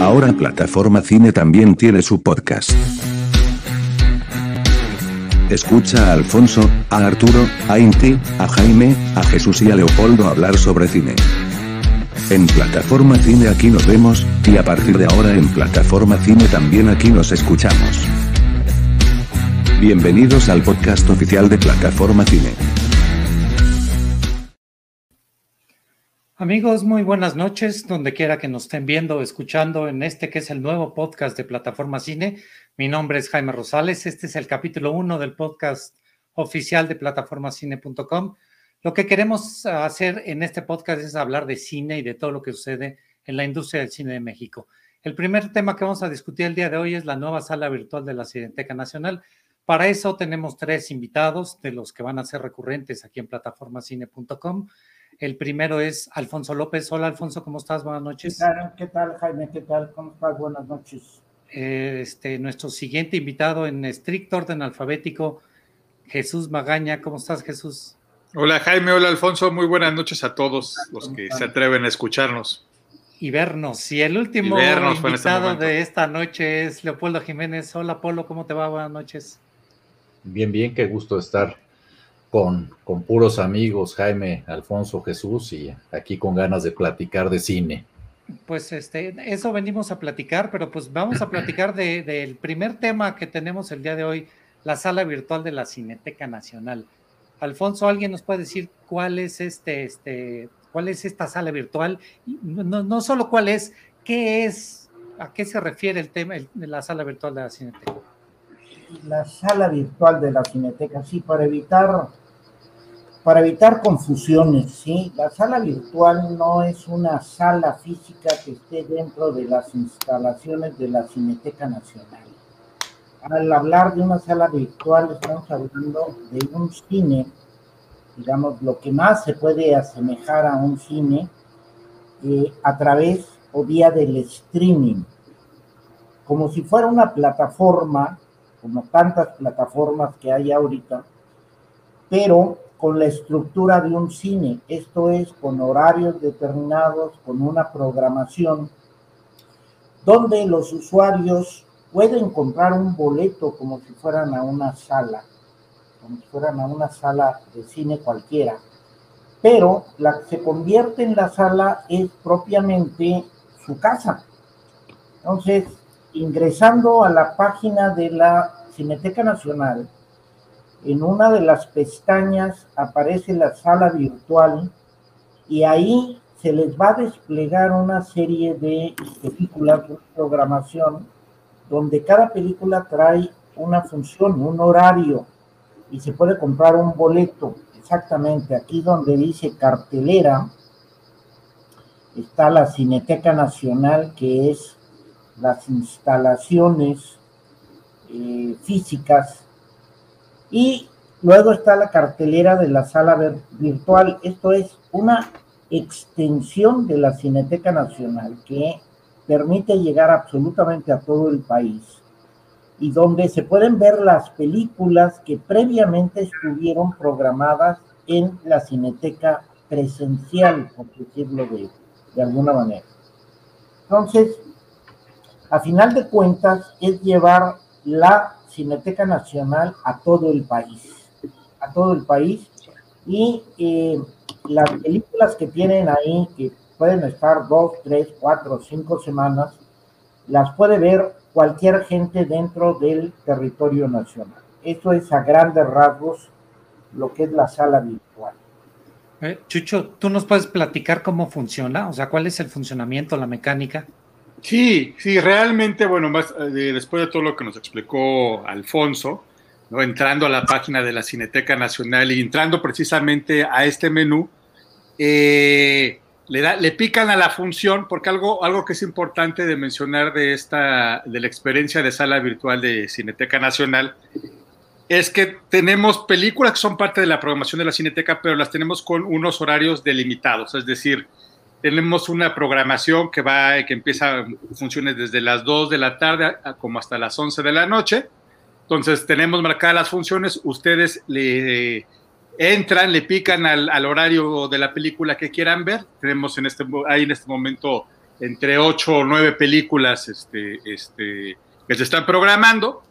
Ahora Plataforma Cine también tiene su podcast. Escucha a Alfonso, a Arturo, a Inti, a Jaime, a Jesús y a Leopoldo hablar sobre cine. En Plataforma Cine aquí nos vemos, y a partir de ahora en Plataforma Cine también aquí nos escuchamos. Bienvenidos al podcast oficial de Plataforma Cine. Amigos, muy buenas noches, donde quiera que nos estén viendo o escuchando en este que es el nuevo podcast de Plataforma Cine. Mi nombre es Jaime Rosales, este es el capítulo 1 del podcast oficial de plataformacine.com. Lo que queremos hacer en este podcast es hablar de cine y de todo lo que sucede en la industria del cine de México. El primer tema que vamos a discutir el día de hoy es la nueva sala virtual de la Cineteca Nacional. Para eso tenemos tres invitados de los que van a ser recurrentes aquí en plataformacine.com. El primero es Alfonso López. Hola Alfonso, ¿cómo estás? Buenas noches. ¿Qué tal, ¿Qué tal Jaime? ¿Qué tal? ¿Cómo estás? Buenas noches. Este, nuestro siguiente invitado en estricto orden alfabético, Jesús Magaña. ¿Cómo estás, Jesús? Hola Jaime, hola Alfonso, muy buenas noches a todos los que se atreven a escucharnos. Y vernos. Y el último este invitado de esta noche es Leopoldo Jiménez. Hola Polo, ¿cómo te va? Buenas noches. Bien, bien, qué gusto estar con, con puros amigos, Jaime, Alfonso, Jesús, y aquí con ganas de platicar de cine. Pues este, eso venimos a platicar, pero pues vamos a platicar del de, primer tema que tenemos el día de hoy, la sala virtual de la Cineteca Nacional. Alfonso, ¿alguien nos puede decir cuál es este, este, cuál es esta sala virtual? No, no solo cuál es, qué es, a qué se refiere el tema de la sala virtual de la Cineteca. La sala virtual de la Cineteca, sí, para evitar para evitar confusiones, ¿sí? La sala virtual no es una sala física que esté dentro de las instalaciones de la Cineteca Nacional. Al hablar de una sala virtual estamos hablando de un cine, digamos, lo que más se puede asemejar a un cine eh, a través o vía del streaming, como si fuera una plataforma, como tantas plataformas que hay ahorita, pero con la estructura de un cine, esto es, con horarios determinados, con una programación, donde los usuarios pueden comprar un boleto como si fueran a una sala, como si fueran a una sala de cine cualquiera, pero la que se convierte en la sala es propiamente su casa. Entonces, ingresando a la página de la Cineteca Nacional, en una de las pestañas aparece la sala virtual y ahí se les va a desplegar una serie de películas, de programación, donde cada película trae una función, un horario, y se puede comprar un boleto. Exactamente, aquí donde dice cartelera, está la Cineteca Nacional, que es las instalaciones eh, físicas y luego está la cartelera de la sala virtual. Esto es una extensión de la Cineteca Nacional que permite llegar absolutamente a todo el país y donde se pueden ver las películas que previamente estuvieron programadas en la Cineteca presencial, por decirlo de, de alguna manera. Entonces, a final de cuentas, es llevar la Cineteca Nacional a todo el país, a todo el país. Y eh, las películas que tienen ahí, que pueden estar dos, tres, cuatro, cinco semanas, las puede ver cualquier gente dentro del territorio nacional. Eso es a grandes rasgos lo que es la sala virtual. Eh, Chucho, ¿tú nos puedes platicar cómo funciona? O sea, ¿cuál es el funcionamiento, la mecánica? Sí, sí, realmente, bueno, más, eh, después de todo lo que nos explicó Alfonso, ¿no? entrando a la página de la Cineteca Nacional y entrando precisamente a este menú, eh, le, da, le pican a la función, porque algo, algo que es importante de mencionar de, esta, de la experiencia de sala virtual de Cineteca Nacional, es que tenemos películas que son parte de la programación de la Cineteca, pero las tenemos con unos horarios delimitados, es decir, tenemos una programación que va, que empieza funciones desde las 2 de la tarde como hasta las 11 de la noche. Entonces tenemos marcadas las funciones, ustedes le entran, le pican al, horario de la película que quieran ver. Tenemos en este, hay en este momento entre ocho o nueve películas este, este, que se están programando.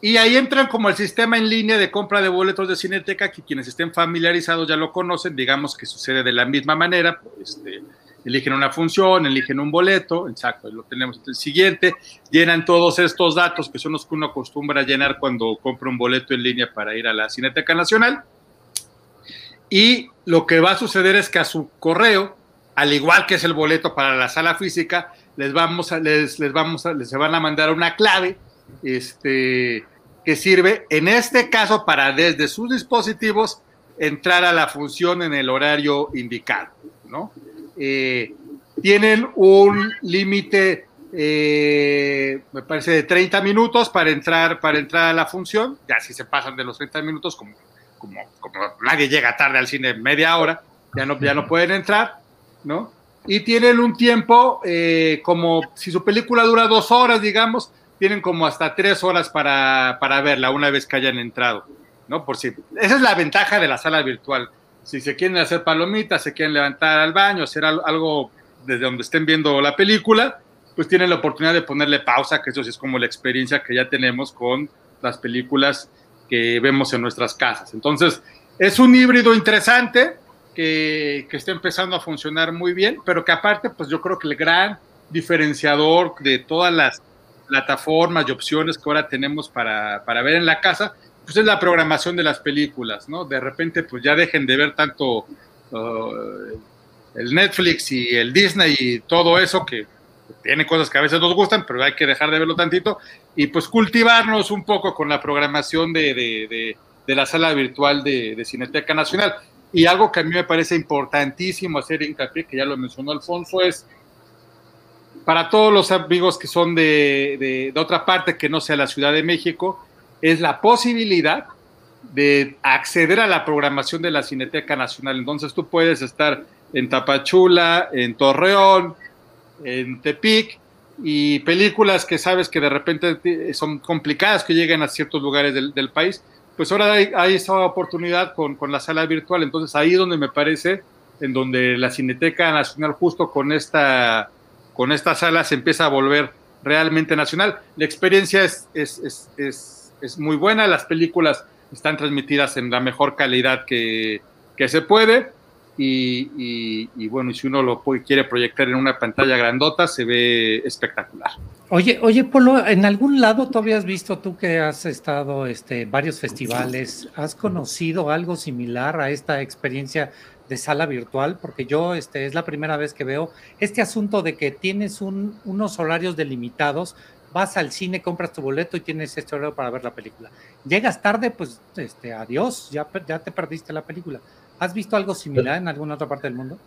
Y ahí entran como el sistema en línea de compra de boletos de Cineteca, que quienes estén familiarizados ya lo conocen, digamos que sucede de la misma manera, este, eligen una función, eligen un boleto, exacto, lo tenemos el siguiente, llenan todos estos datos que son los que uno acostumbra a llenar cuando compra un boleto en línea para ir a la Cineteca Nacional. Y lo que va a suceder es que a su correo, al igual que es el boleto para la sala física, les vamos a, les, les vamos a, les van a mandar una clave este, que sirve, en este caso, para desde sus dispositivos entrar a la función en el horario indicado, ¿no? Eh, tienen un límite, eh, me parece, de 30 minutos para entrar, para entrar a la función, ya si se pasan de los 30 minutos, como, como, como nadie llega tarde al cine media hora, ya no, ya no pueden entrar, ¿no? Y tienen un tiempo, eh, como si su película dura dos horas, digamos, tienen como hasta tres horas para, para verla una vez que hayan entrado, ¿no? Por si, esa es la ventaja de la sala virtual. Si se quieren hacer palomitas, se quieren levantar al baño, hacer algo desde donde estén viendo la película, pues tienen la oportunidad de ponerle pausa, que eso sí es como la experiencia que ya tenemos con las películas que vemos en nuestras casas. Entonces, es un híbrido interesante que, que está empezando a funcionar muy bien, pero que aparte, pues yo creo que el gran diferenciador de todas las plataformas y opciones que ahora tenemos para, para ver en la casa, pues es la programación de las películas, ¿no? De repente, pues ya dejen de ver tanto uh, el Netflix y el Disney y todo eso que tiene cosas que a veces nos gustan, pero hay que dejar de verlo tantito y pues cultivarnos un poco con la programación de, de, de, la sala virtual de, Cineteca Nacional. Y algo que a mí me parece importantísimo hacer hincapié, que ya lo mencionó Alfonso, es para todos los amigos que son de, de, otra parte que no sea la Ciudad de México, es la posibilidad de acceder a la programación de la Cineteca Nacional. Entonces tú puedes estar en Tapachula, en Torreón, en Tepic, y películas que sabes que de repente son complicadas que lleguen a ciertos lugares del, país, pues ahora hay, hay esa oportunidad con, con, la sala virtual. Entonces ahí donde me parece, en donde la Cineteca Nacional justo con esta con esta sala se empieza a volver realmente nacional. La experiencia es, es, es, es muy buena, las películas están transmitidas en la mejor calidad que, que se puede. Y, y, bueno, y si uno lo quiere proyectar en una pantalla grandota, se ve espectacular. Oye, oye, Polo, ¿en algún lado tú habías visto tú que has estado este, varios festivales? ¿Has conocido algo similar a esta experiencia de sala virtual, porque yo este, es la primera vez que veo este asunto de que tienes un, unos horarios delimitados, vas al cine, compras tu boleto y tienes este horario para ver la película. Llegas tarde, pues este, adiós, ya, ya te perdiste la película. ¿Has visto algo similar en alguna otra parte del mundo?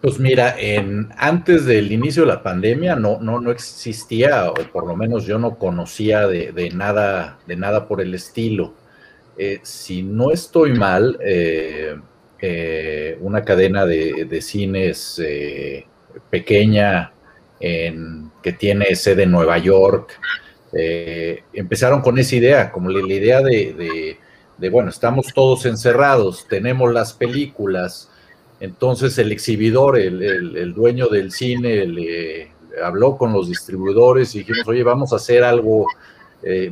Pues mira, en, antes del inicio de la pandemia no, no, no existía, o por lo menos yo no conocía de, de nada, de nada por el estilo. Eh, si no estoy mal, eh, eh, una cadena de, cines eh, pequeña que tiene sede en Nueva York. Eh, empezaron con esa idea, como la, idea de, bueno, estamos todos encerrados, tenemos las películas, entonces el exhibidor, el, dueño del cine, le habló con los distribuidores y dijimos, oye, vamos a hacer algo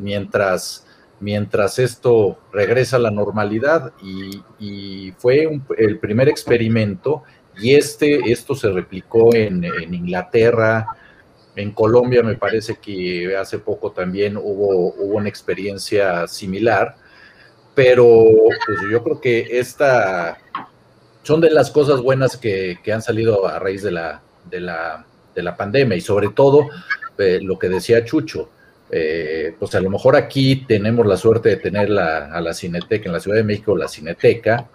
mientras mientras esto regresa a la normalidad y, fue el primer experimento y este, esto se replicó en, Inglaterra, en Colombia me parece que hace poco también hubo, hubo una experiencia similar, pero pues, yo creo que esta son de las cosas buenas que, han salido a raíz de la, de la, de la pandemia y sobre todo eh, lo que decía Chucho, eh, pues a lo mejor aquí tenemos la suerte de tener a la Cineteca, en la Ciudad de México la Cineteca,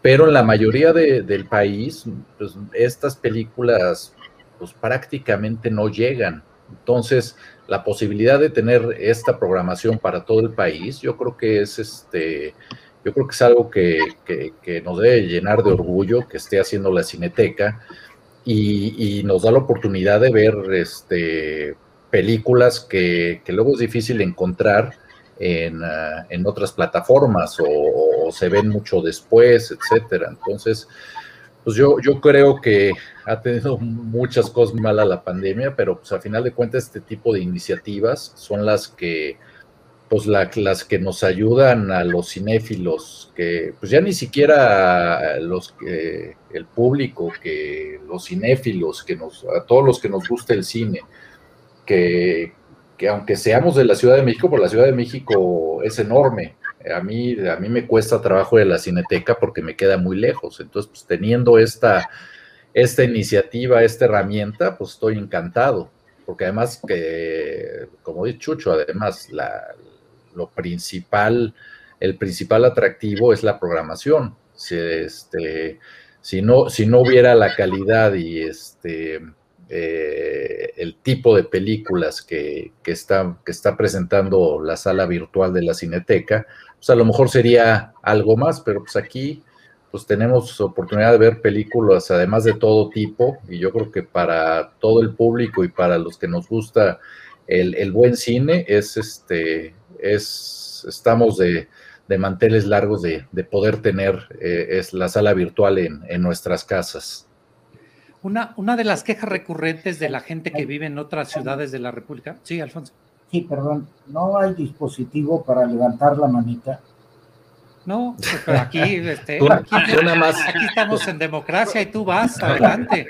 pero en la mayoría del país, pues estas películas pues prácticamente no llegan. Entonces, la posibilidad de tener esta programación para todo el país, yo creo que es este, yo creo que es algo que, nos debe llenar de orgullo que esté haciendo la Cineteca y, nos da la oportunidad de ver este películas que, luego es difícil encontrar en, ah, otras plataformas o, se ven mucho después, etcétera. Entonces, pues yo, yo creo que ha tenido muchas cosas malas la pandemia, pero pues a final de cuentas este tipo de iniciativas son las que pues las que nos ayudan a los cinéfilos, que pues ya ni siquiera los que el público, que los cinéfilos, que nos, a todos los que nos gusta el cine, que, que aunque seamos de la Ciudad de México, por la Ciudad de México es enorme, a mí, a mí me cuesta trabajo de la cineteca porque me queda muy lejos. Entonces, pues teniendo esta, esta iniciativa, esta herramienta, pues estoy encantado. Porque además que, como dice Chucho, además lo principal, el principal atractivo es la programación. Si, este, si, no, si no hubiera la calidad y este, eh, el tipo de películas que, está, presentando la sala virtual de la Cineteca, pues a lo mejor sería algo más, pero pues aquí pues tenemos oportunidad de ver películas además de todo tipo y yo creo que para todo el público y para los que nos gusta el, buen cine es este es estamos de, manteles largos de, poder tener eh, es la sala virtual en nuestras casas. Una, una de las quejas recurrentes de la gente que vive en otras ciudades de la República. Sí, Alfonso. Sí, perdón, no hay dispositivo para levantar la manita. No, pero aquí, este, aquí, estamos en democracia y tú vas, adelante.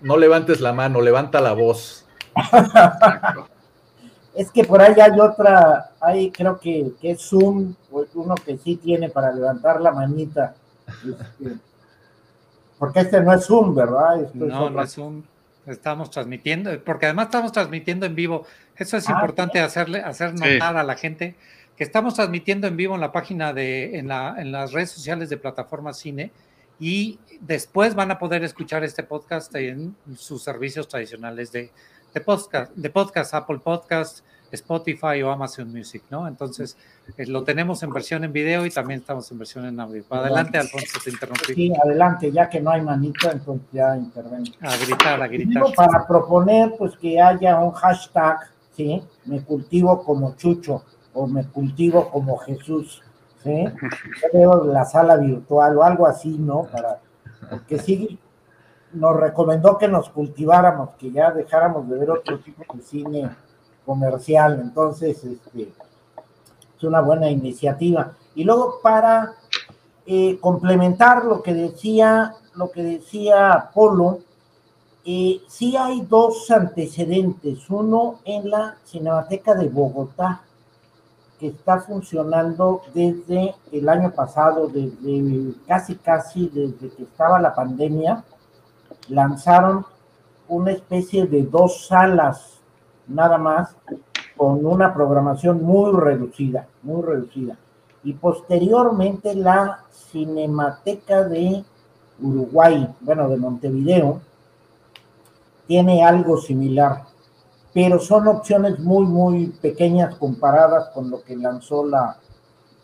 No, levantes la mano, levanta la voz. es que por ahí hay otra, hay creo que, que es Zoom, uno que sí tiene para levantar la manita. Este, porque este no es Zoom, ¿verdad? no, no es Zoom. Estamos transmitiendo, porque además estamos transmitiendo en vivo. Eso es ah, importante hacerle, hacer notar a la gente que estamos transmitiendo en vivo en la página de, en, la, en las redes sociales de Plataforma Cine y después van a poder escuchar este podcast en sus servicios tradicionales de, de podcast, de podcast, Apple Podcast, Spotify o Amazon Music, ¿no? Entonces, eh, lo tenemos en versión en video y también estamos en versión en audio. Adelante, Alfonso, te interrumpí. Sí, adelante, ya que no hay manita, entonces ya intervengo. A gritar, a gritar. para proponer, pues, que haya un hashtag, ¿sí? Me cultivo como Chucho o me cultivo como Jesús, ¿sí? Yo veo la sala virtual o algo así, ¿no? Para, porque sí, nos recomendó que nos cultiváramos, que ya dejáramos de ver otro tipo de cine comercial. Entonces, este, es una buena iniciativa. Y luego para eh, complementar lo que decía, lo que decía Polo, eh, sí hay dos antecedentes. Uno en la Cinemateca de Bogotá, que está funcionando desde el año pasado, desde casi casi desde que estaba la pandemia, lanzaron una especie de dos salas nada más, con una programación muy reducida, muy reducida. Y posteriormente la Cinemateca de Uruguay, bueno, de Montevideo, tiene algo similar, pero son opciones muy, muy pequeñas comparadas con lo que lanzó la,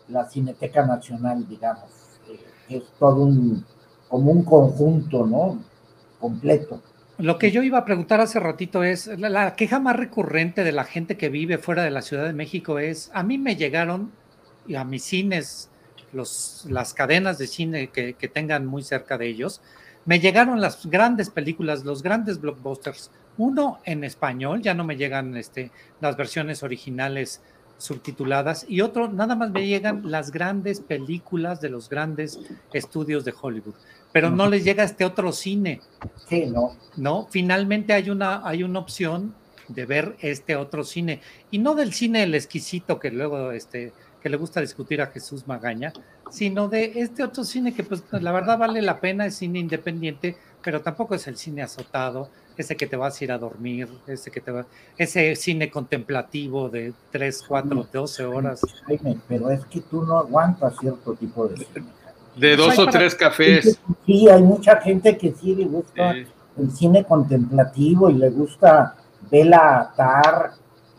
la Cineteca Nacional, digamos, que es todo un, como un conjunto, ¿no? Completo. Lo que yo iba a preguntar hace ratito es, la, queja más recurrente de la gente que vive fuera de la Ciudad de México es, a mí me llegaron y a mis cines, los, las cadenas de cine que, que, tengan muy cerca de ellos, me llegaron las grandes películas, los grandes blockbusters, uno en español, ya no me llegan este, las versiones originales subtituladas, y otro, nada más me llegan las grandes películas de los grandes estudios de Hollywood pero no les llega este otro cine. Sí, no. No, finalmente hay una, hay una opción de ver este otro cine, y no del cine el exquisito que luego este, que le gusta discutir a Jesús Magaña, sino de este otro cine que pues la verdad vale la pena, es cine independiente, pero tampoco es el cine azotado, ese que te vas a ir a dormir, ese que te va, ese cine contemplativo de 3, 4, 12 horas. Pero es que tú no aguantas cierto tipo de cine. De dos o tres cafés. Sí, hay mucha gente que sí le gusta el cine contemplativo y le gusta Bela Tar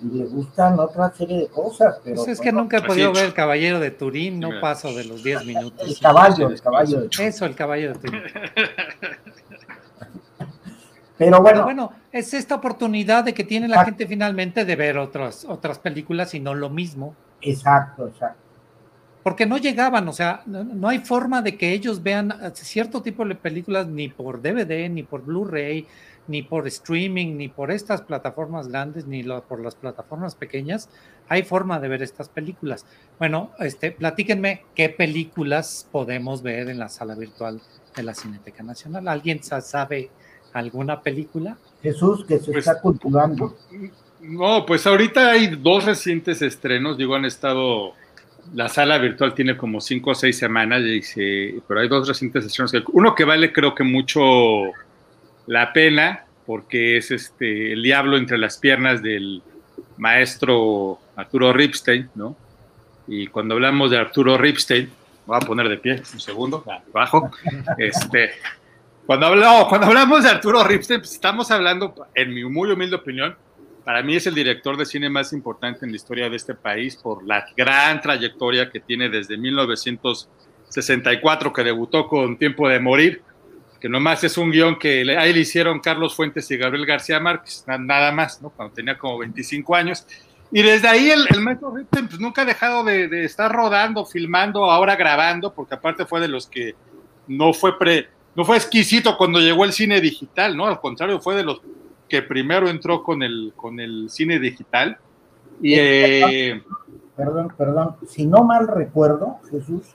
y le gustan otra serie de cosas. Pero pues es que nunca he podido ver El Caballero de Turín, no paso de los 10 minutos. El caballo, el caballo de Turín. Eso, el caballo de Turín. Pero bueno, bueno, es esta oportunidad de que tiene la gente finalmente de ver otras, otras películas y no lo mismo. Exacto, exacto. Porque no llegaban, o sea, no, hay forma de que ellos vean cierto tipo de películas ni por DVD, ni por Blu-ray, ni por streaming, ni por estas plataformas grandes, ni por las plataformas pequeñas, hay forma de ver estas películas. Bueno, este, platíquenme qué películas podemos ver en la sala virtual de la Cineteca Nacional. ¿Alguien sabe alguna película? Jesús, que se pues, está cultivando. No, pues ahorita hay dos recientes estrenos, digo, han estado, la sala virtual tiene como cinco o seis semanas, pero hay dos recientes estrenos. Uno que vale creo que mucho la pena, porque es este El Diablo entre las piernas del maestro Arturo Ripstein, ¿no? Y cuando hablamos de Arturo Ripstein, voy a poner de pie un segundo, abajo, este, cuando, hablamos, cuando hablamos de Arturo Ripstein, pues estamos hablando, en mi muy humilde opinión, para mí es el director de cine más importante en la historia de este país por la gran trayectoria que tiene desde 1964, que debutó con Tiempo de Morir, que nomás es un guion que ahí le hicieron Carlos Fuentes y Gabriel García Márquez, nada más, ¿no? cuando tenía como 25 años. Y desde ahí el, maestro Ripstein pues, nunca ha dejado de, de, estar rodando, filmando, ahora grabando, porque aparte fue de los que no fue pre, no fue exquisito cuando llegó el cine digital, ¿no? Al contrario, fue de los que primero entró con el, con el cine digital. Y, eh, perdón, perdón, si no mal recuerdo, Jesús,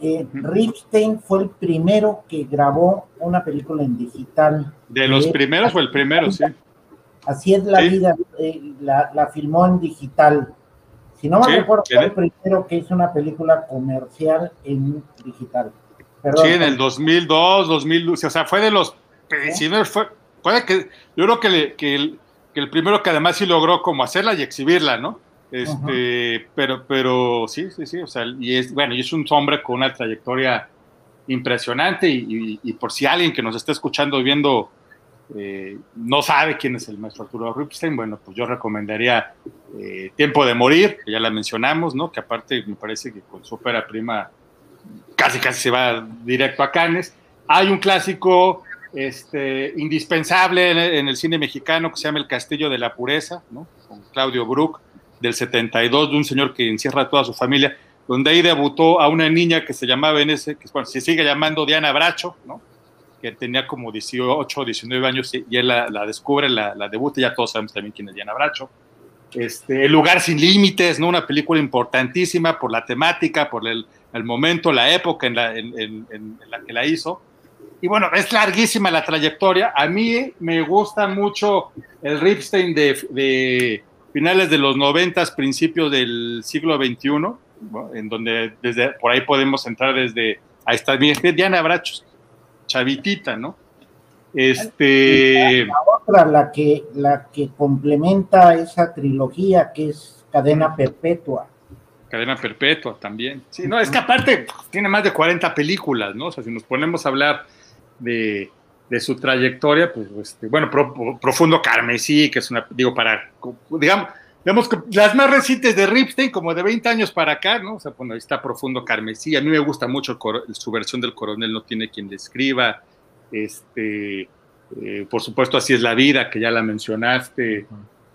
eh, Ripstein fue el primero que grabó una película en digital. De los primeros fue el primero, sí. Así es la vida, eh, la, filmó en digital. Si no mal recuerdo, fue el primero que hizo una película comercial en digital. sí, en el 2002, 2012, o sea, fue de los primeros, fue, que, yo creo que, que, el, que, el, primero que además sí logró como hacerla y exhibirla, ¿no? Este, pero, pero sí, sí, sí, o sea, y es, bueno, y es un hombre con una trayectoria impresionante y, y, por si alguien que nos está escuchando viendo eh, no sabe quién es el maestro Arturo Ripstein, bueno, pues yo recomendaría eh, Tiempo de Morir, que ya la mencionamos, ¿no? Que aparte me parece que con su ópera prima casi casi se va directo a Cannes. Hay un clásico este, indispensable en el, cine mexicano que se llama El Castillo de la Pureza, con Claudio Brook, del 72, de un señor que encierra a toda su familia, donde ahí debutó a una niña que se llamaba en que bueno, se sigue llamando Diana Bracho, que tenía como 18 o 19 años y él la, descubre, la, la, debuta, ya todos sabemos también quién es Diana Bracho. Este, el lugar sin límites, ¿no? una película importantísima por la temática, por el, momento, la época en la que la hizo y bueno, es larguísima la trayectoria. A mí me gusta mucho el Ripstein de, finales de los noventas, principios del siglo XXI, en donde desde por ahí podemos entrar desde, ahí está Diana Brachos, chavitita, ¿no? Este... La otra, la que, la que complementa esa trilogía, que es Cadena Perpetua. Cadena Perpetua también. Sí, no, es que aparte tiene más de 40 películas, ¿no? O sea, si nos ponemos a hablar de, su trayectoria, pues, este, bueno, Profundo Carmesí, que es una, digo, para, digamos, digamos que las más recientes de Ripstein, como de 20 años para acá, ¿no? O sea, bueno, ahí está Profundo Carmesí, a mí me gusta mucho su versión del coronel, no tiene quien le escriba, este, eh, por supuesto, Así es la vida, que ya la mencionaste,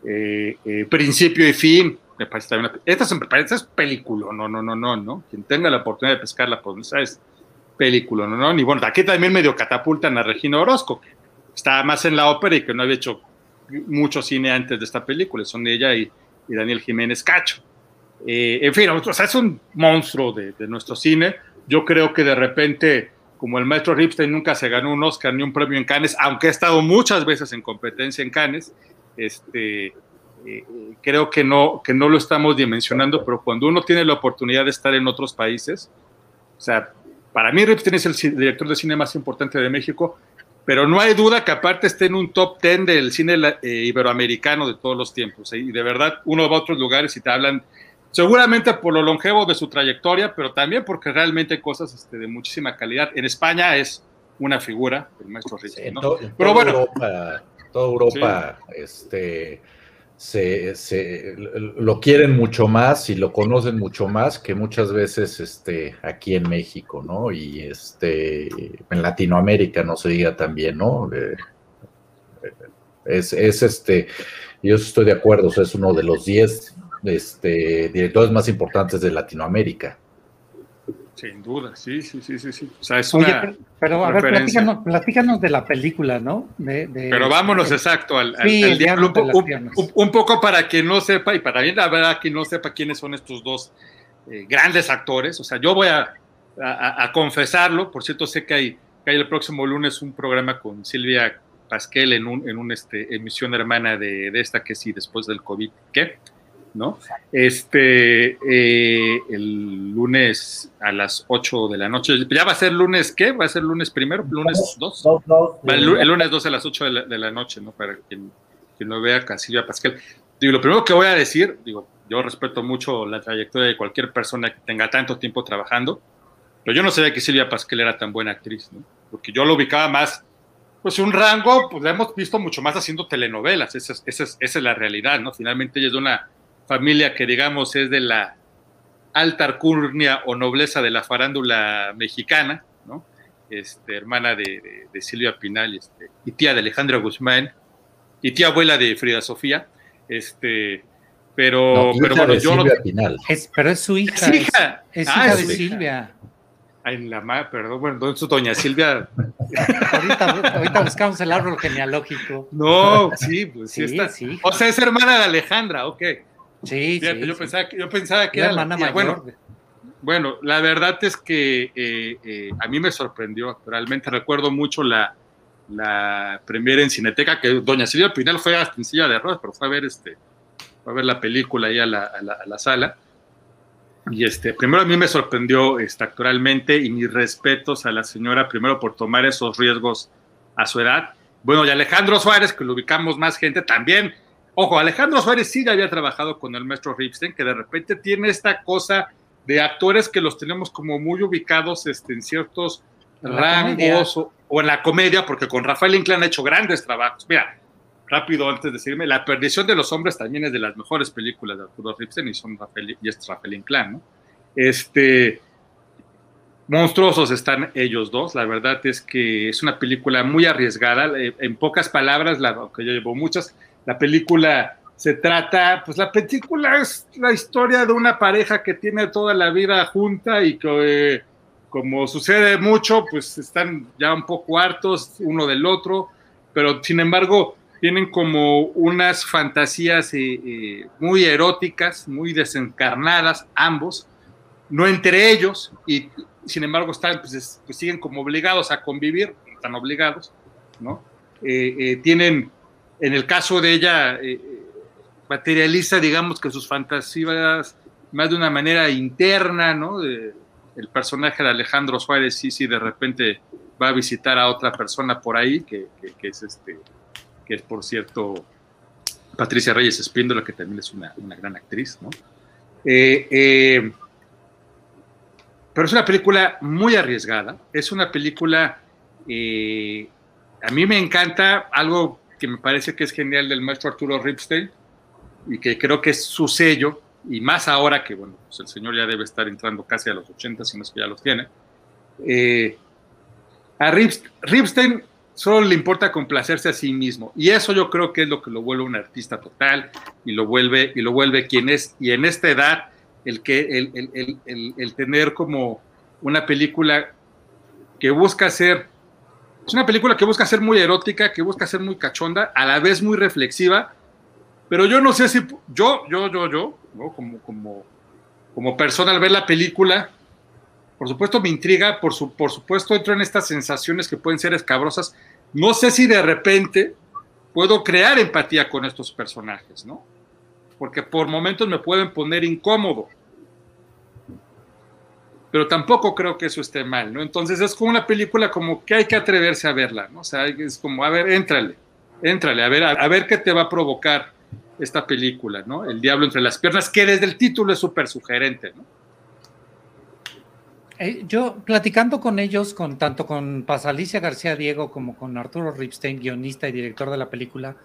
eh, eh, Principio y Fin, me parece también, esta, es, esta es película, no, no, no, no, no, quien tenga la oportunidad de pescarla, pues, ¿sabes? Película, ¿no? Y bueno, aquí también medio catapultan a Regina Orozco, que estaba más en la ópera y que no había hecho mucho cine antes de esta película, son ella y, Daniel Jiménez Cacho. Eh, en fin, o sea, es un monstruo de, nuestro cine. Yo creo que de repente, como el maestro Ripstein nunca se ganó un Oscar ni un premio en Cannes, aunque ha estado muchas veces en competencia en Cannes, este, eh, creo que no, que no lo estamos dimensionando, pero cuando uno tiene la oportunidad de estar en otros países, o sea, para mí Ripstein es el director de cine más importante de México, pero no hay duda que aparte esté en un top 10 del cine eh, iberoamericano de todos los tiempos. ¿eh? Y de verdad, uno va a otros lugares y te hablan, seguramente por lo longevo de su trayectoria, pero también porque realmente hay cosas este, de muchísima calidad. En España es una figura, el maestro Ripstein. pero bueno. toda Europa, este se, lo quieren mucho más y lo conocen mucho más que muchas veces este, aquí en México, ¿no? Y este, en Latinoamérica, no se diga también, ¿no? Eh, es, este, yo estoy de acuerdo, es uno de los 10 este, directores más importantes de Latinoamérica. Sin duda, sí, sí, sí, sí, sí. O sea, es una Oye, pero, pero a ver, platícanos, platícanos de la película, ¿no? De, de- Pero vámonos de- exacto al, al- Sí, al el diablo. Un, poco para quien no sepa, y para bien la verdad quien no sepa quiénes son estos dos eh, grandes actores. O sea, yo voy a, a- a confesarlo. Por cierto, sé que hay, que hay el próximo lunes un programa con Silvia Pasquel en un, en un este, emisión hermana de, de esta que sí, después del COVID, ¿qué? ¿No? Este, eh, el lunes a las 8 de la noche. ¿Ya va a ser lunes qué? ¿Va a ser lunes primero? ¿Lunes 2? Dos, dos, Va, El, lu- el lunes 12 a las 8 de la, de la noche, ¿no? Para quien, quien no vea a Silvia Pascal. Digo, lo primero que voy a decir, digo, yo respeto mucho la trayectoria de cualquier persona que tenga tanto tiempo trabajando, pero yo no sabía que Silvia Pascal era tan buena actriz, ¿no? Porque yo lo ubicaba más, pues un rango, pues la hemos visto mucho más haciendo telenovelas, esa es, esa es, esa es la realidad, ¿no? Finalmente ella es de una familia que, digamos, es de la alta alcurnia o nobleza de la farándula mexicana, ¿no? Este, hermana de, de- de Silvia Pinal este, y tía de Alejandra Guzmán y tía abuela de Frida Sofía. Este, pero, No, pero bueno, de yo no. Silvia Pinal. Es, pero es su hija. Es hija. Es, es Ah, hija de. Silvia. Ay, la ma, perdón, bueno, entonces doña Silvia. Ahorita, ahorita buscamos el árbol genealógico. No, sí, pues sí, Sí, está. sí. O sea, es hermana de Alejandra, ok. Sí, Fíjate, sí. yo, sí. Pensaba que, yo pensaba que Era era la tía. mayor. Bueno, Bueno, la verdad es que eh, eh, a mí me sorprendió. Realmente recuerdo mucho la, la premiere en Cineteca, que doña Silvia Pinal fue hasta en silla de ruedas, pero fue a ver, este, fue a ver la película ahí a la, a la- a la sala. Y este, primero a mí me sorprendió este, actoralmente y mis respetos a la señora, primero por tomar esos riesgos a su edad. Bueno, y Alejandro Suárez, que lo ubicamos más gente, también. Ojo, Alejandro Suárez sí ya había trabajado con el maestro Ripstein, que de repente tiene esta cosa de actores que los tenemos como muy ubicados este, en ciertos rangos o, o en la comedia, porque con Rafael Inclán ha hecho grandes trabajos. Mira, rápido antes de decirme, La perdición de los hombres también es de las mejores películas de Arturo Ripstein y son Rafael y es Rafael Inclán, ¿no? Este monstruosos están ellos dos. La verdad es que es una película muy arriesgada. Eh, En pocas palabras, la, aunque yo llevo muchas, la película se trata, pues la película es la historia de una pareja que tiene toda la vida junta y que, como sucede mucho, pues están ya un poco hartos uno del otro, pero sin embargo tienen como unas fantasías eh, eh, muy eróticas, muy desencarnadas, ambos, no entre ellos, y sin embargo están, pues, es- pues siguen como obligados a convivir, están obligados, ¿no? Eh, tienen, en el caso de ella, eh, eh, materializa, digamos, que sus fantasías más de una manera interna, ¿no? El personaje de Alejandro Suárez, sí, sí, de repente va a visitar a otra persona por ahí, que, que- es este, que es por cierto Patricia Reyes Espíndola, que también es una, una gran actriz, ¿no? Eh, pero es una película muy arriesgada, es una película, a mí me encanta algo que me parece que es genial del maestro Arturo Ripstein y que creo que es su sello, y más ahora que, bueno, pues el señor ya debe estar entrando casi a los 80, si no es que ya los tiene. Eh, a Rips- Ripstein solo le importa complacerse a sí mismo, y eso yo creo que es lo que lo vuelve un artista total y lo vuelve, y lo vuelve quien es, y en esta edad el, que, el- el- el- el tener como una película que busca ser, es una película que busca ser muy erótica, que busca ser muy cachonda, a la vez muy reflexiva, pero yo no sé si, yo, yo, yo, yo, ¿no? como, como, como persona al ver la película, por supuesto me intriga, por, su, por supuesto entro en estas sensaciones que pueden ser escabrosas, no sé si de repente puedo crear empatía con estos personajes, ¿no? porque por momentos me pueden poner incómodo. Pero tampoco creo que eso esté mal, ¿no? Entonces es como una película como que hay que atreverse a verla, ¿no? O sea, es como, a ver, éntrale, éntrale, a ver, a, a ver qué te va a provocar esta película, ¿no? El diablo entre las piernas, que desde el título es súper sugerente, ¿no? Eh, yo platicando con ellos, con tanto con Pasalicia García Diego como con Arturo Ripstein, guionista y director de la película,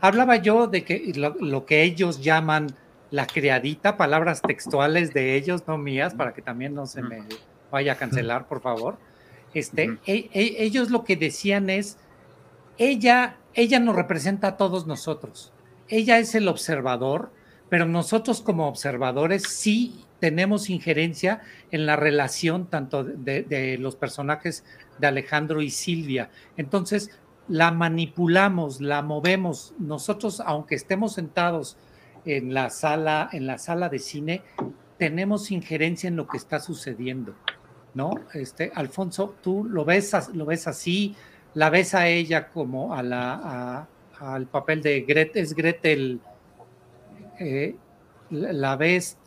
hablaba yo de que lo que ellos llaman la criadita, palabras textuales de ellos, no mías, para que también no se me vaya a cancelar, por favor. Este, e- e- ellos lo que decían es, ella, ella nos representa a todos nosotros. Ella es el observador, pero nosotros como observadores sí tenemos injerencia en la relación tanto de, de, los personajes de Alejandro y Silvia. Entonces, la manipulamos, la movemos. Nosotros, aunque estemos sentados en la sala, en la sala de cine, tenemos injerencia en lo que está sucediendo, ¿no? Este, Alfonso, tú lo ves, lo ves así, la ves a ella como a la, al papel de Gretel, es Gretel, eh, la ves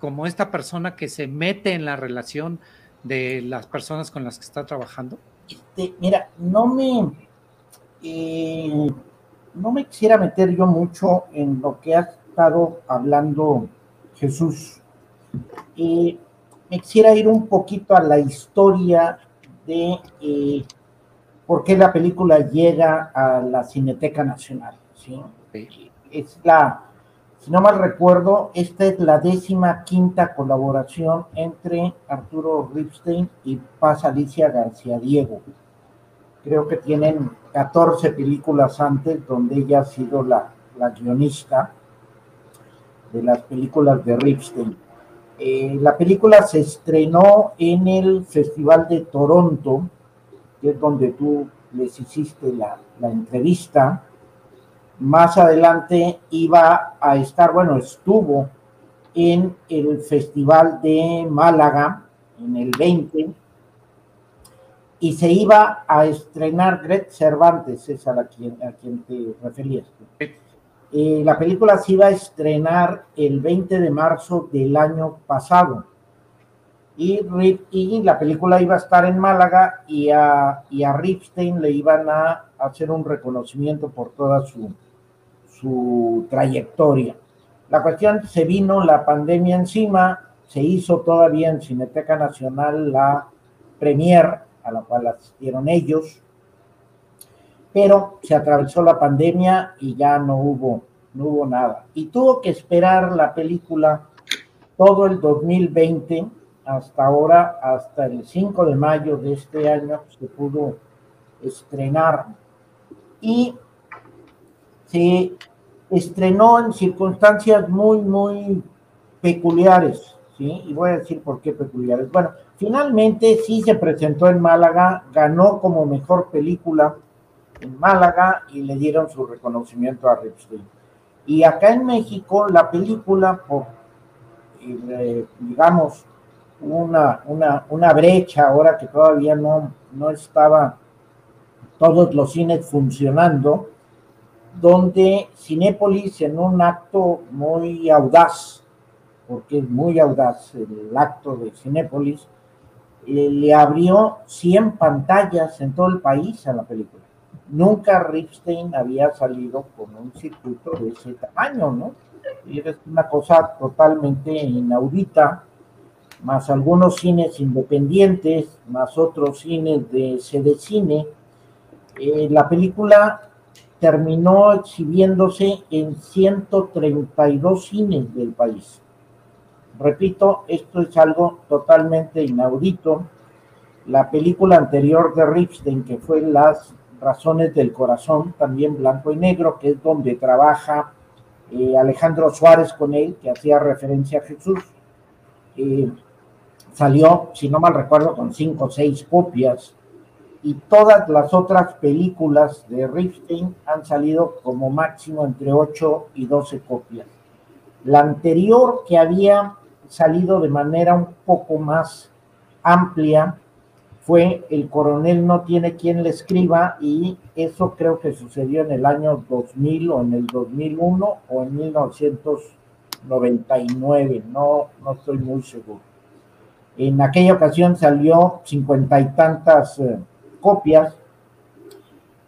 como esta persona que se mete en la relación de las personas con las que está trabajando? Este, mira, no me, eh, no me quisiera meter yo mucho en lo que ha estado hablando Jesús. Eh, me quisiera ir un poquito a la historia de eh, por qué la película llega a la Cineteca Nacional. ¿sí? Es la, si no mal recuerdo, esta es la décima quinta colaboración entre Arturo Ripstein y Paz Alicia García Diego. Creo que tienen 14 películas antes donde ella ha sido la, la guionista de las películas de Ripstein. Eh, la película se estrenó en el Festival de Toronto, que es donde tú les hiciste la, la entrevista. Más adelante iba a estar, bueno, estuvo en el Festival de Málaga en el 20 y se iba a estrenar Gret Cervantes, es a, la quien, a quien te referías. Eh, la película se iba a estrenar el 20 de marzo del año pasado y, y la película iba a estar en Málaga y a, y a Ripstein le iban a hacer un reconocimiento por toda su, su trayectoria. La cuestión, se vino la pandemia encima, se hizo todavía en Cineteca Nacional la premier a la cual asistieron ellos, pero se atravesó la pandemia y ya no hubo, no hubo nada. Y tuvo que esperar la película todo el 2020 hasta ahora, hasta el 5 de mayo de este año, se pudo estrenar. Y se estrenó en circunstancias muy, muy peculiares, ¿sí? Y voy a decir por qué peculiares. Bueno, finalmente sí se presentó en Málaga, ganó como mejor película en Málaga y le dieron su reconocimiento a Ripstein. Y acá en México, la película, por, eh, digamos, una, una, una brecha ahora que todavía no, no estaba todos los cines funcionando, donde Cinépolis en un acto muy audaz, porque es muy audaz el acto de Cinépolis, eh, le abrió 100 pantallas en todo el país a la película. Nunca Ripstein había salido con un circuito de ese tamaño, ¿no? Es una cosa totalmente inaudita, más algunos cines independientes, más otros cines de sede cine. Eh, la película terminó exhibiéndose en 132 cines del país. Repito, esto es algo totalmente inaudito. La película anterior de Ripstein, que fue Las Razones del Corazón, también blanco y negro, que es donde trabaja eh, Alejandro Suárez con él, que hacía referencia a Jesús, eh, salió, si no mal recuerdo, con cinco o seis copias y todas las otras películas de Ripstein han salido como máximo entre 8 y 12 copias. La anterior que había salido de manera un poco más amplia fue El coronel no tiene quien le escriba y eso creo que sucedió en el año 2000 o en el 2001 o en 1999, no, no estoy muy seguro. En aquella ocasión salió cincuenta y tantas... Eh, copias,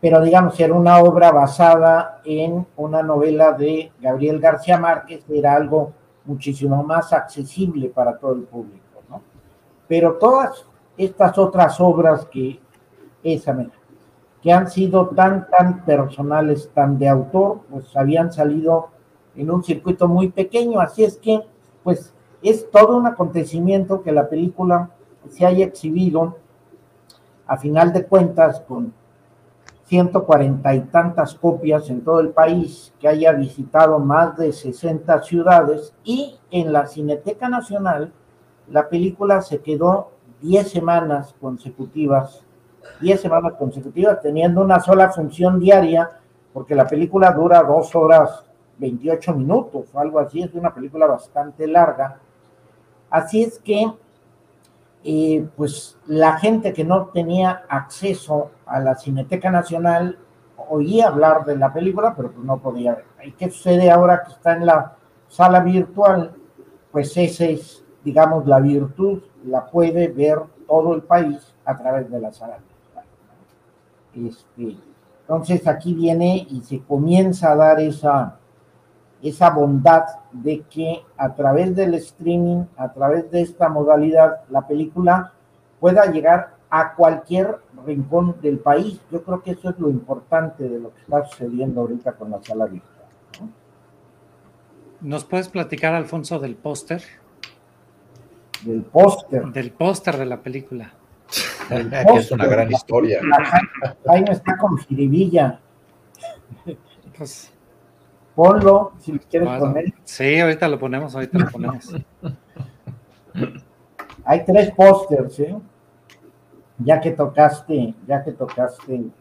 pero digamos, era una obra basada en una novela de Gabriel García Márquez, era algo muchísimo más accesible para todo el público, ¿no? Pero todas estas otras obras que, esa, que han sido tan, tan personales, tan de autor, pues habían salido en un circuito muy pequeño, así es que, pues, es todo un acontecimiento que la película se haya exhibido a final de cuentas, con ciento cuarenta y tantas copias en todo el país, que haya visitado más de 60 ciudades y en la Cineteca Nacional la película se quedó 10 semanas consecutivas, 10 semanas consecutivas, teniendo una sola función diaria, porque la película dura dos horas 28 minutos o algo así, es una película bastante larga. Así es que, eh, pues la gente que no tenía acceso a la Cineteca Nacional oía hablar de la película, pero pues no podía ver. ¿Y qué sucede ahora que está en la sala virtual? Pues esa es, digamos, la virtud, la puede ver todo el país a través de la sala virtual. Este, entonces aquí viene y se comienza a dar esa, esa bondad de que a través del streaming, a través de esta modalidad, la película pueda llegar a cualquier rincón del país. Yo creo que eso es lo importante de lo que está sucediendo ahorita con la sala virtual. ¿Nos puedes platicar, Alfonso, del póster? Del póster. Del póster de la película. que es una gran historia. Jaime está con jiribilla. Pues, Ponlo, si quieres poner. Sí, ahorita lo ponemos, ahorita lo ponemos. Hay tres pósters, ¿eh? Ya que tocaste, ya que tocaste el,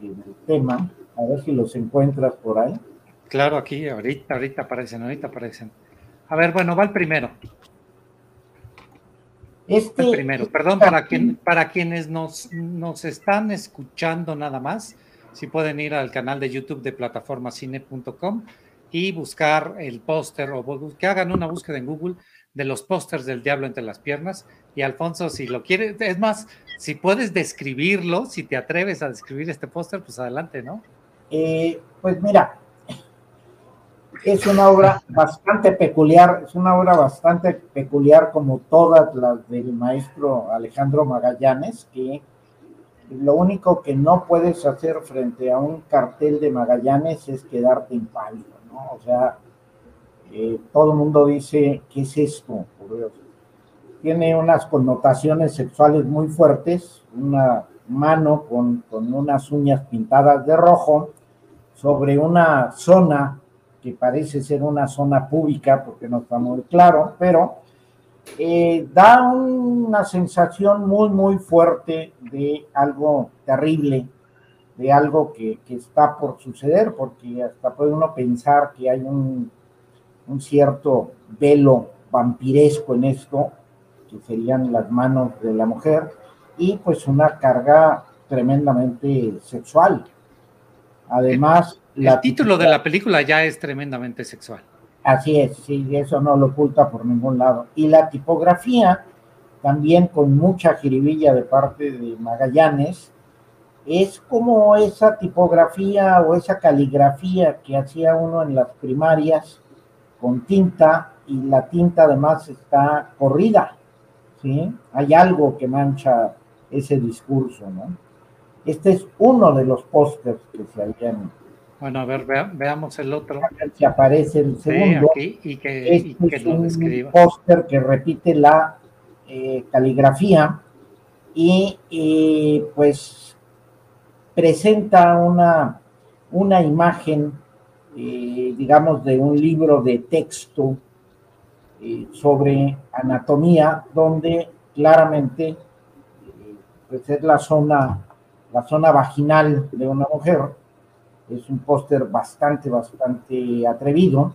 tema, a ver si los encuentras por ahí. Claro, aquí, ahorita, ahorita aparecen, ahorita aparecen. A ver, bueno, va el primero. Este, el primero, perdón, para, quien, para quienes nos, nos están escuchando nada más, si pueden ir al canal de YouTube de plataformacine.com y buscar el póster o que hagan una búsqueda en Google de los pósters del diablo entre las piernas. Y Alfonso, si lo quieres, es más, si puedes describirlo, si te atreves a describir este póster, pues adelante, ¿no? Eh, pues mira, es una obra bastante peculiar, es una obra bastante peculiar como todas las del maestro Alejandro Magallanes, que lo único que no puedes hacer frente a un cartel de Magallanes es quedarte impávido. O sea, eh, todo el mundo dice, ¿qué es esto? Tiene unas connotaciones sexuales muy fuertes, una mano con, unas uñas pintadas de rojo sobre una zona que parece ser una zona pública, porque no está muy claro, pero eh, da una sensación muy, muy fuerte de algo terrible de algo que, está por suceder, porque hasta puede uno pensar que hay un, cierto velo vampiresco en esto, que serían las manos de la mujer, y pues una carga tremendamente sexual. Además, el, título de la película ya es tremendamente sexual. Así es, sí, eso no lo oculta por ningún lado. Y la tipografía, también con mucha jiribilla de parte de Magallanes, es como esa tipografía o esa caligrafía que hacía uno en las primarias con tinta y la tinta además está corrida, ¿sí? Hay algo que mancha ese discurso, ¿no? Este es uno de los pósters que se habían... Bueno, a ver, veamos el otro. Si aparece el segundo. y que, este es un póster que repite la eh, caligrafía y pues presenta una, una imagen, eh, digamos, de un libro de texto eh, sobre anatomía, donde claramente pues es la zona, la zona vaginal de una mujer. Es un póster bastante, bastante atrevido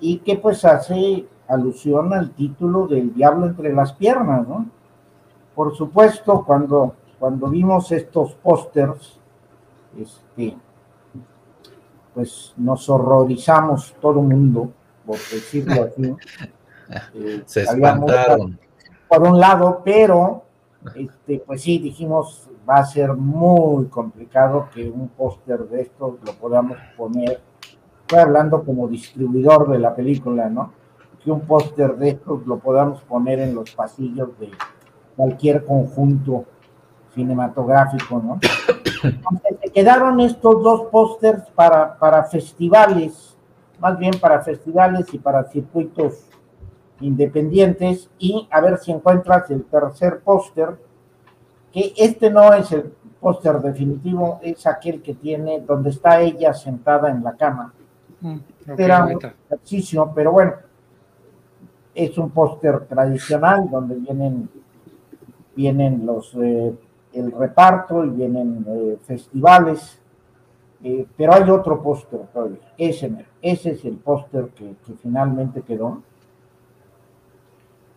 y que pues hace alusión al título del diablo entre las piernas, ¿no? Por supuesto, cuando, cuando vimos estos pósters, este, pues nos horrorizamos todo el mundo, por decirlo así. Eh, Se espantaron. Por un lado, pero este, pues sí, dijimos, va a ser muy complicado que un póster de estos lo podamos poner, estoy hablando como distribuidor de la película, ¿no? Que un póster de estos lo podamos poner en los pasillos de cualquier conjunto cinematográfico, ¿no? se quedaron estos dos pósters para, para festivales, más bien para festivales y para circuitos independientes, y a ver si encuentras el tercer póster, que este no es el póster definitivo, es aquel que tiene donde está ella sentada en la cama. Mm, Era un ejercicio, pero bueno, es un póster tradicional donde vienen, vienen los, eh, el reparto y vienen eh, festivales, eh, pero hay otro póster todavía, ese, ese es el póster que, finalmente quedó.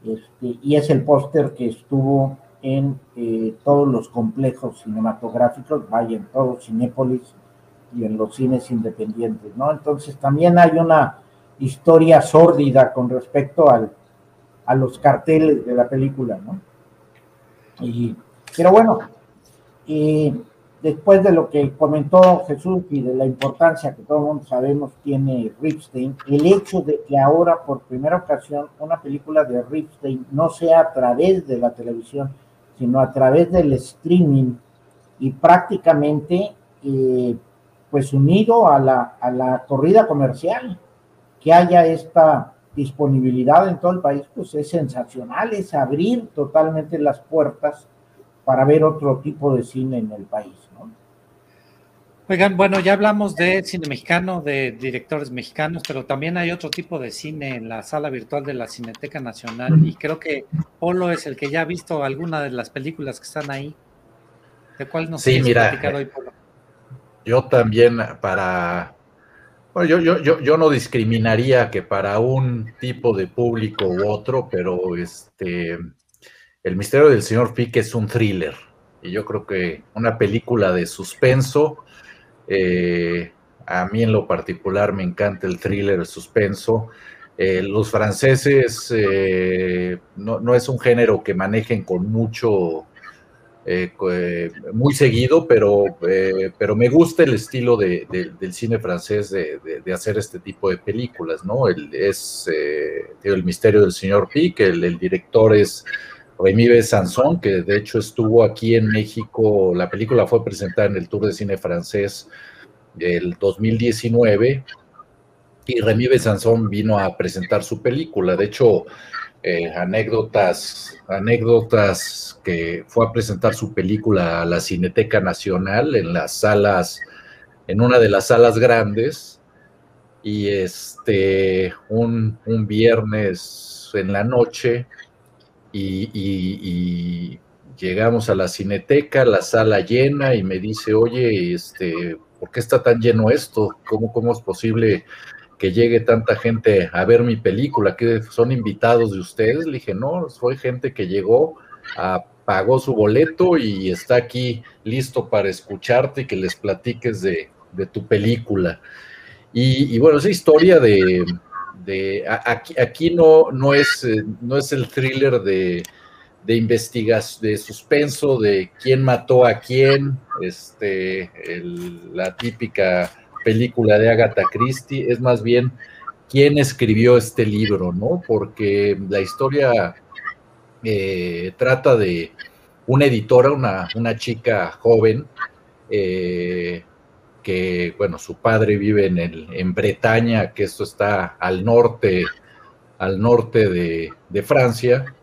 Este, y es el póster que estuvo en todos los complejos cinematográficos, vaya, en todo Cinépolis y en los cines independientes, ¿no? Entonces también hay una historia sórdida con respecto al, a los carteles de la película, ¿no? Y, pero bueno, después de lo que comentó Jesús y de la importancia que todos mundo sabemos tiene Ripstein, el hecho de que ahora por primera ocasión una película de Ripstein no sea a través de la televisión, sino a través del streaming y prácticamente eh, pues unido a la, a la corrida comercial, que haya esta disponibilidad en todo el país, pues es sensacional, es abrir totalmente las puertas para ver otro tipo de cine en el país. Oigan, bueno, ya hablamos de cine mexicano, de directores mexicanos, pero también hay otro tipo de cine en la sala virtual de la Cineteca Nacional y creo que Polo es el que ya ha visto alguna de las películas que están ahí. ¿De cuál nos sí, mira, hoy, Polo? Yo también para... Bueno, yo, yo, yo, yo no discriminaría que para un tipo de público u otro, pero este... El misterio del señor Pique es un thriller y yo creo que una película de suspenso eh, a mí en lo particular me encanta el thriller, el suspenso. Eh, los franceses eh, no, es un género que manejen con mucho, muy seguido, pero, pero me gusta el estilo del cine francés de, hacer este tipo de películas, ¿no? El, es el misterio del señor Pic, el, director es Remy Sanson, que de hecho estuvo aquí en México, la película fue presentada en el Tour de Cine Francés del 2019 y Remy Besanzón vino a presentar su película. De hecho, eh, anécdotas, anécdotas que fue a presentar su película a la Cineteca Nacional en las salas, en una de las salas grandes, y este, un, viernes en la noche, y, llegamos a la Cineteca, la sala llena, y me dice, oye, este, ¿por qué está tan lleno esto? ¿Cómo, cómo es posible que llegue tanta gente a ver mi película? ¿Que son invitados de ustedes? Le dije, no, soy gente que llegó, pagó su boleto y está aquí listo para escucharte y que les platiques de, tu película. Y, bueno, esa historia de, aquí, aquí no, no, es, eh, no es el thriller de de investigación, de suspenso, de quién mató a quién, este, la típica película de Agatha Christie, es más bien quién escribió este libro, ¿no? Porque la historia eh, trata de una editora, una, una chica joven, eh, que, bueno, su padre vive en, el, en Bretaña, que esto está al norte, al norte de, de Francia,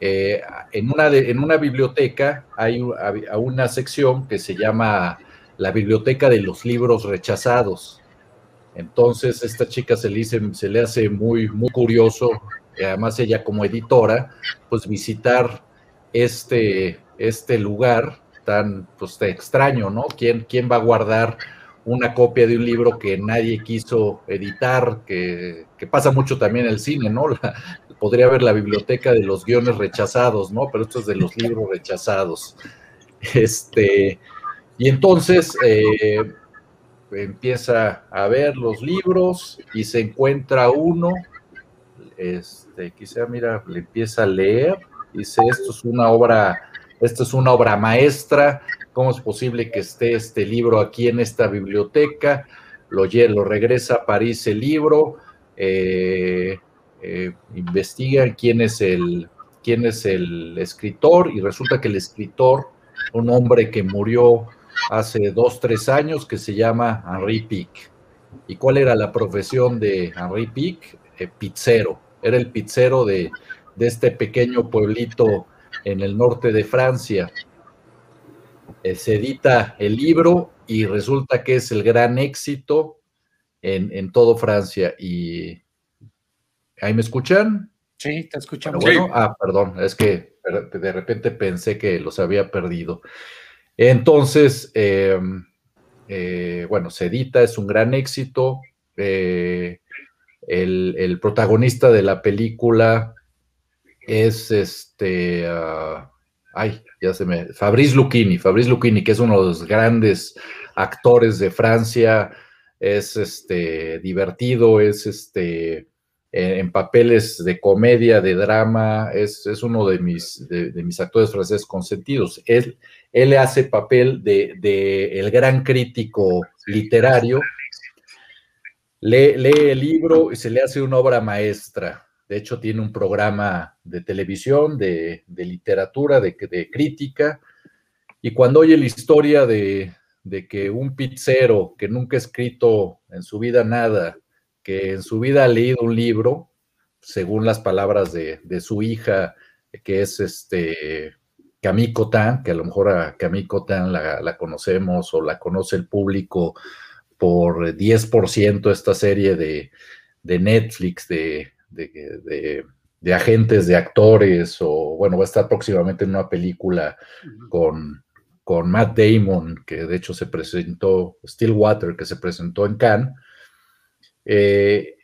eh, en, una en una biblioteca hay una sección que se llama la biblioteca de los libros rechazados. Entonces, esta chica se le, se le hace muy, muy curioso, además ella como editora, pues visitar este, este lugar tan, pues, extraño, ¿no? ¿Quién, ¿Quién va a guardar una copia de un libro que nadie quiso editar, que, pasa mucho también en el cine, ¿no? podría haber la biblioteca de los guiones rechazados, ¿no? Pero esto es de los libros rechazados. Este, y entonces eh, empieza a ver los libros y se encuentra uno, este, quizá, mira, le empieza a leer, dice, esto es una obra, esto es una obra maestra, ¿cómo es posible que esté este libro aquí en esta biblioteca? Lo, lo regresa a París el libro, eh, eh, investigan quién es, el, quién es el escritor y resulta que el escritor, un hombre que murió hace dos, tres años, que se llama Henri Pic. ¿Y cuál era la profesión de Henri Pic? Eh, pizzero. Era el pizzero de, de este pequeño pueblito en el norte de Francia. Eh, se edita el libro y resulta que es el gran éxito en, en todo Francia. Y ¿ahí me escuchan? Sí, te escuchamos. Bueno, ah, perdón, es que de repente pensé que los había perdido. Entonces, em, eh, bueno, se edita, es un gran éxito. Eh, el, protagonista de la película es este, ah, ay, ya se me, Fabrice Lucchini, Fabrice Lucchini, que es uno de los grandes actores de Francia, es este, divertido, es este, en papeles de comedia, de drama, es, uno de mis, de, mis actores franceses consentidos. Él, él hace papel de, el gran crítico literario, lee, lee el libro y se le hace una obra maestra. De hecho, tiene un programa de televisión, de, literatura, de, de, crítica. Y cuando oye la historia de, de que un pizzero que nunca ha escrito en su vida nada, que en su vida ha leído un libro, según las palabras de, su hija, que es este Camille Cotin, que a lo mejor a Camille Cotin la, conocemos o la conoce el público por 10% esta serie de, Netflix de, de, agentes, de actores, o bueno, va a estar próximamente en una película con, con Matt Damon, que de hecho se presentó, Stillwater, que se presentó en Cannes eh,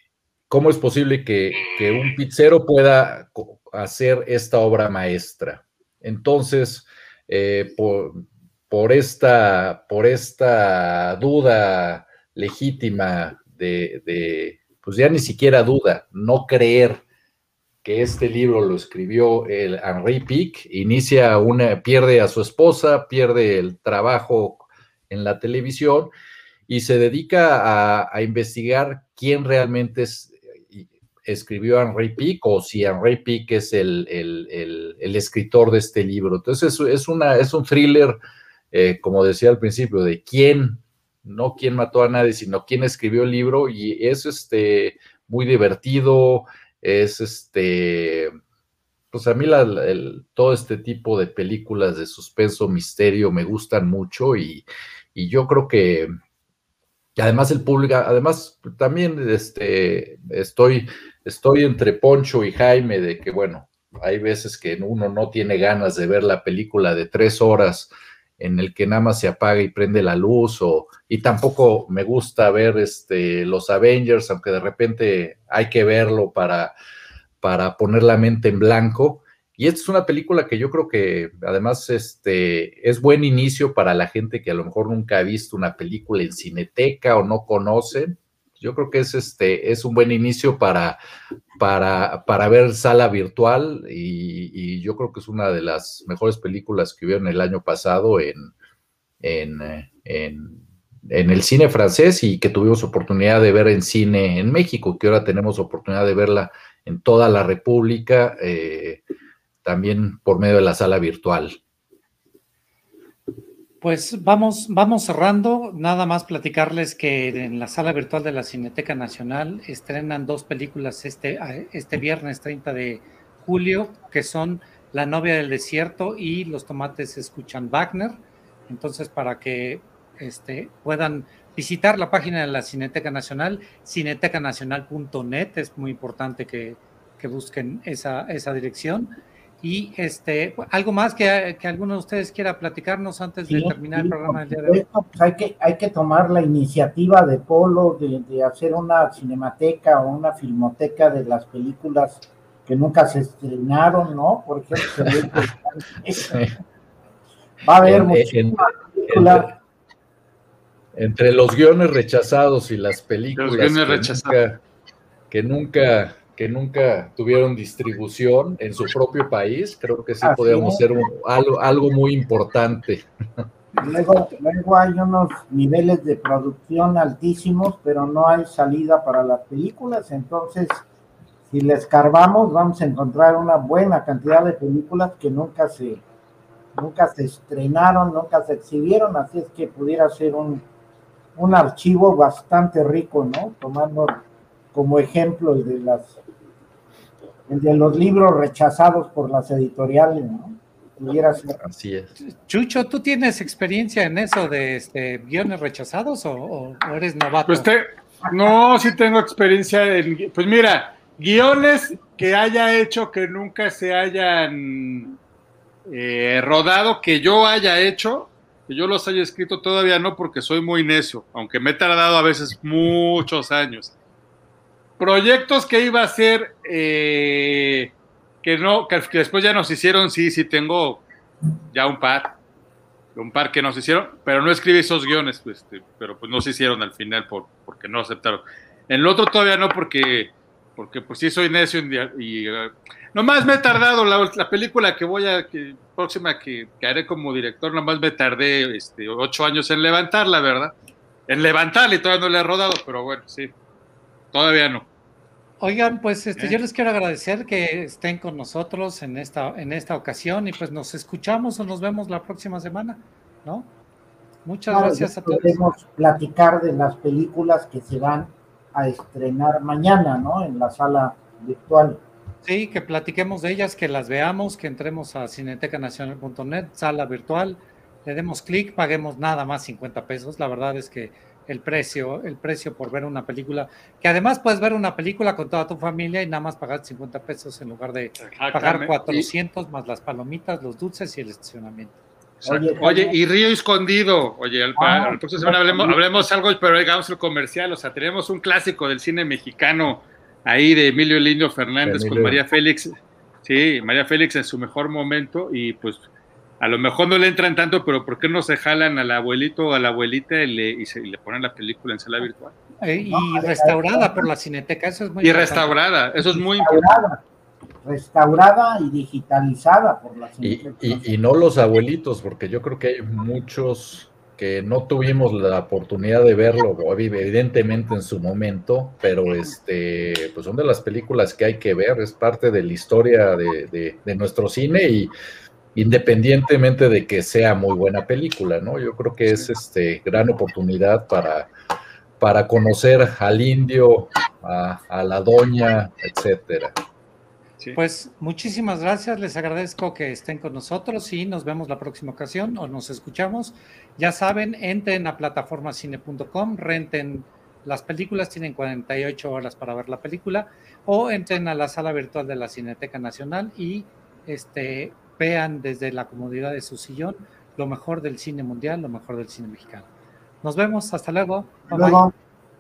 ¿cómo es posible que, un pizzero pueda hacer esta obra maestra? Entonces, eh, por, esta, por esta duda legítima de, pues ya ni siquiera duda, no creer que este libro lo escribió el Henri Pic, inicia una, pierde a su esposa, pierde el trabajo en la televisión y se dedica a, investigar quién realmente es, escribió Henry Pick o si Henry Pick es el, escritor de este libro. Entonces es, una, es un thriller, eh, como decía al principio, de quién, no quién mató a nadie, sino quién escribió el libro y es este, muy divertido, es este... Pues a mí todo este tipo de películas de suspenso, misterio me gustan mucho y yo creo que y además el público, además también este, estoy, estoy entre Poncho y Jaime de que, bueno, hay veces que uno no tiene ganas de ver la película de tres horas en el que nada más se apaga y prende la luz, o, y tampoco me gusta ver este, los Avengers, aunque de repente hay que verlo para, para poner la mente en blanco. Y esta es una película que yo creo que además este, es buen inicio para la gente que a lo mejor nunca ha visto una película en cineteca o no conoce. Yo creo que es, este, es un buen inicio para, para, para ver sala virtual y, yo creo que es una de las mejores películas que hubieron el año pasado en, en, en, en el cine francés y que tuvimos oportunidad de ver en cine en México, que ahora tenemos oportunidad de verla en toda la República. Eh, también por medio de la sala virtual. Pues vamos, vamos cerrando. Nada más platicarles que en la sala virtual de la Cineteca Nacional estrenan dos películas este, este viernes 30 de julio, que son La novia del desierto y Los tomates escuchan Wagner. Entonces, para que este, puedan visitar la página de la Cineteca Nacional, cinetecanacional.net, es muy importante que, que busquen esa, esa dirección. Y este, algo más que, que, alguno de ustedes quiera platicarnos antes de terminar el programa del día de hoy. Pues hay, que, hay que tomar la iniciativa de Polo de, hacer una cinemateca o una filmoteca de las películas que nunca se estrenaron, ¿no? Por ejemplo, va a haber entre, entre, los guiones rechazados y las películas que nunca que nunca tuvieron distribución en su propio país, creo que sí podríamos ser algo, algo muy importante. Luego, luego hay unos niveles de producción altísimos, pero no hay salida para las películas, entonces si les escarbamos vamos a encontrar una buena cantidad de películas que nunca se, nunca se estrenaron, nunca se exhibieron, así es que pudiera ser un, un archivo bastante rico, ¿no? Tomando como ejemplo el de las el de los libros rechazados por las editoriales, ¿no? pudiera ser. Así es. Chucho, ¿tú tienes experiencia en eso de este, guiones rechazados o, eres novato? Pues te- no, sí tengo experiencia en, pues mira, guiones que haya hecho que nunca se hayan eh, rodado, que yo haya hecho, que yo los haya escrito todavía no, porque soy muy necio, aunque me he tardado a veces muchos años. Proyectos que iba a hacer, eh, que no, que, después ya nos hicieron, sí, sí tengo ya un par, un par que nos hicieron, pero no escribí esos guiones, pues, este, pero pues no se hicieron al final por, porque no aceptaron. En el otro todavía no, porque, porque pues sí soy necio y, eh, nomás me he tardado la, la película que voy a, que, próxima que, que haré como director, nomás me tardé este, ocho años en levantarla, ¿verdad? En levantarla y todavía no la he rodado, pero bueno, sí, todavía no. Oigan, pues este, ¿Eh? yo les quiero agradecer que estén con nosotros en esta, en esta ocasión y pues nos escuchamos o nos vemos la próxima semana, ¿no? Muchas Claro, gracias a todos. Podemos platicar de las películas que se van a estrenar mañana, ¿no? En la sala virtual. Sí, que platiquemos de ellas, que las veamos, que entremos a cinetecanacional.net, sala virtual, le demos clic, paguemos nada más 50 pesos. La verdad es que el precio, el precio por ver una película, que además puedes ver una película con toda tu familia y nada más pagar 50 pesos en lugar de pagar 400 más las palomitas, los dulces y el estacionamiento. Oye, Oye, y Río Escondido. Oye, al, ah, la próxima semana hablemos, hablemos algo, pero hagamos el comercial. O sea, tenemos un clásico del cine mexicano ahí de Emilio Lindo Fernández Emilio. con María Félix. Sí, María Félix en su mejor momento. Y pues a lo mejor no le entran tanto, pero ¿por qué no se jalan al abuelito o a la abuelita y le, y se, y le ponen la película en sala virtual? Eh, y no, restaurada por la Cineteca, eso es muy Y importante. restaurada, eso es muy importante restaurada y digitalizada por la y, y, y, no los abuelitos, porque yo creo que hay muchos que no tuvimos la oportunidad de verlo, evidentemente en su momento, pero este, pues son de las películas que hay que ver, es parte de la historia de, de, de nuestro cine y independientemente de que sea muy buena película, ¿no? Yo creo que es este gran oportunidad para, para conocer al indio, a, a la doña, etcétera. Sí. Pues muchísimas gracias, les agradezco que estén con nosotros y nos vemos la próxima ocasión o nos escuchamos. Ya saben, entren a plataformacine.com, renten las películas, tienen 48 horas para ver la película, o entren a la sala virtual de la Cineteca Nacional y este, vean desde la comodidad de su sillón lo mejor del cine mundial, lo mejor del cine mexicano. Nos vemos, hasta luego. Bye luego,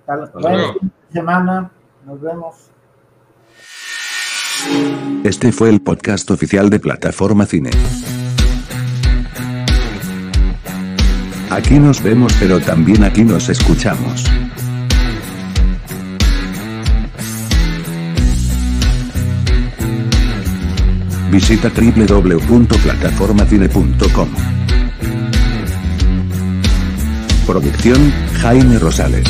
bye. Hasta luego. semana, nos vemos. Este fue el podcast oficial de Plataforma Cine. Aquí nos vemos pero también aquí nos escuchamos. Visita www.plataformacine.com. Producción, Jaime Rosales.